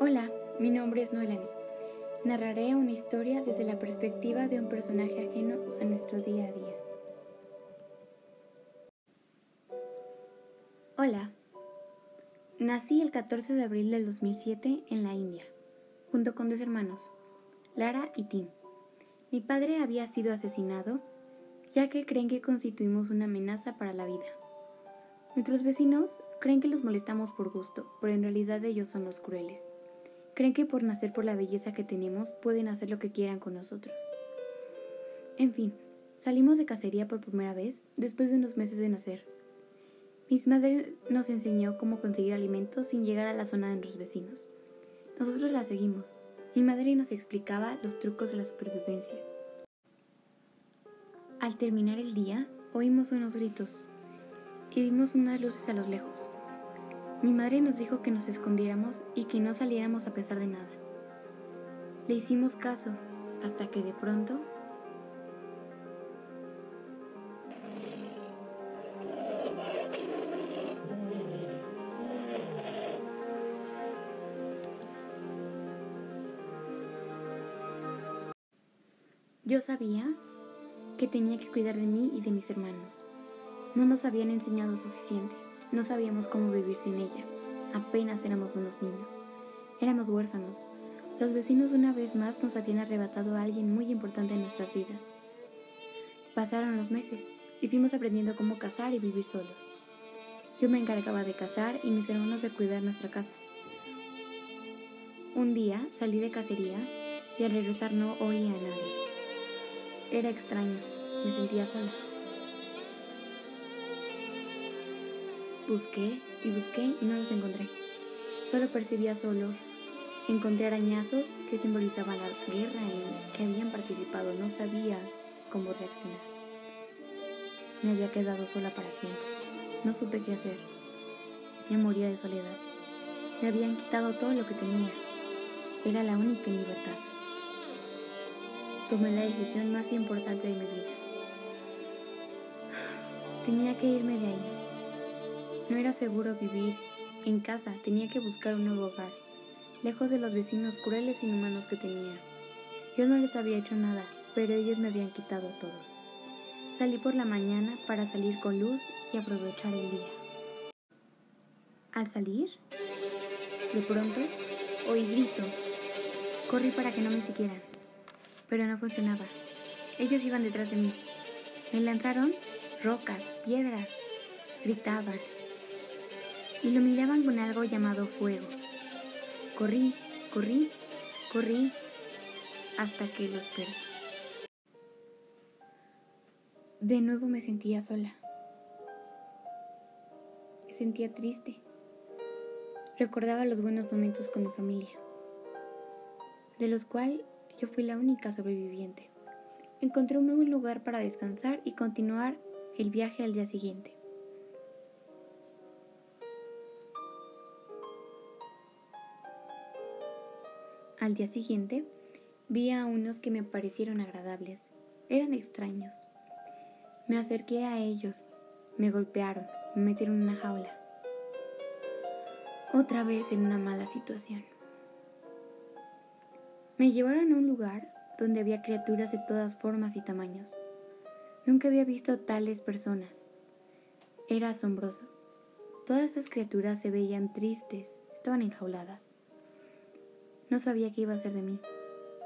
Hola, mi nombre es Noelani. Narraré una historia desde la perspectiva de un personaje ajeno a nuestro día a día. Hola, nací el 14 de abril del 2007 en la India, junto con dos hermanos, Lara y Tim. Mi padre había sido asesinado, ya que creen que constituimos una amenaza para la vida. Nuestros vecinos creen que los molestamos por gusto, pero en realidad ellos son los crueles. Creen que por nacer por la belleza que tenemos pueden hacer lo que quieran con nosotros. En fin, salimos de cacería por primera vez después de unos meses de nacer. Mis madres nos enseñó cómo conseguir alimentos sin llegar a la zona de nuestros vecinos. Nosotros la seguimos. Mi madre nos explicaba los trucos de la supervivencia. Al terminar el día, oímos unos gritos y vimos unas luces a lo lejos. Mi madre nos dijo que nos escondiéramos y que no saliéramos a pesar de nada. Le hicimos caso hasta que de pronto Yo sabía que tenía que cuidar de mí y de mis hermanos. No nos habían enseñado suficiente. No sabíamos cómo vivir sin ella. Apenas éramos unos niños. Éramos huérfanos. Los vecinos una vez más nos habían arrebatado a alguien muy importante en nuestras vidas. Pasaron los meses y fuimos aprendiendo cómo cazar y vivir solos. Yo me encargaba de cazar y mis hermanos de cuidar nuestra casa. Un día salí de cacería y al regresar no oía a nadie. Era extraño, me sentía sola. Busqué y busqué y no los encontré. Solo percibía su olor. Encontré arañazos que simbolizaban la guerra en que habían participado. No sabía cómo reaccionar. Me había quedado sola para siempre. No supe qué hacer. Me moría de soledad. Me habían quitado todo lo que tenía. Era la única libertad. Tomé la decisión más importante de mi vida. Tenía que irme de ahí. No era seguro vivir en casa, tenía que buscar un nuevo hogar, lejos de los vecinos crueles e inhumanos que tenía. Yo no les había hecho nada, pero ellos me habían quitado todo. Salí por la mañana para salir con luz y aprovechar el día. Al salir, de pronto, oí gritos. Corrí para que no me siguieran, pero no funcionaba. Ellos iban detrás de mí. Me lanzaron rocas, piedras, gritaban, y lo miraban con algo llamado fuego. Corrí, corrí, corrí, hasta que los perdí. De nuevo me sentía sola. Me sentía triste. Recordaba los buenos momentos con mi familia, de los cuales yo fui la única sobreviviente. Encontré un lugar para descansar y continuar el viaje al día siguiente. Al día siguiente, vi a unos que me parecieron agradables. Eran extraños. Me acerqué a ellos. Me golpearon. Me metieron en una jaula. Otra vez en una mala situación. Me llevaron a un lugar donde había criaturas de todas formas y tamaños. Nunca había visto tales personas. Era asombroso. Todas esas criaturas se veían tristes, estaban enjauladas. No sabía qué iba a ser de mí,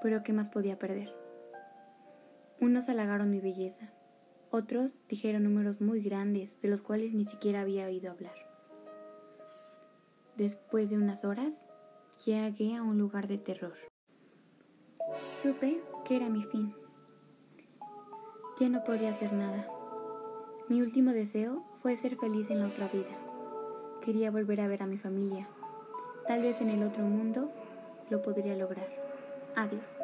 pero qué más podía perder. Unos halagaron mi belleza, otros dijeron números muy grandes de los cuales ni siquiera había oído hablar. Después de unas horas, llegué a un lugar de terror. Supe que era mi fin. Ya no podía hacer nada. Mi último deseo fue ser feliz en la otra vida. Quería volver a ver a mi familia. Tal vez en el otro mundo lo podría lograr. Adiós.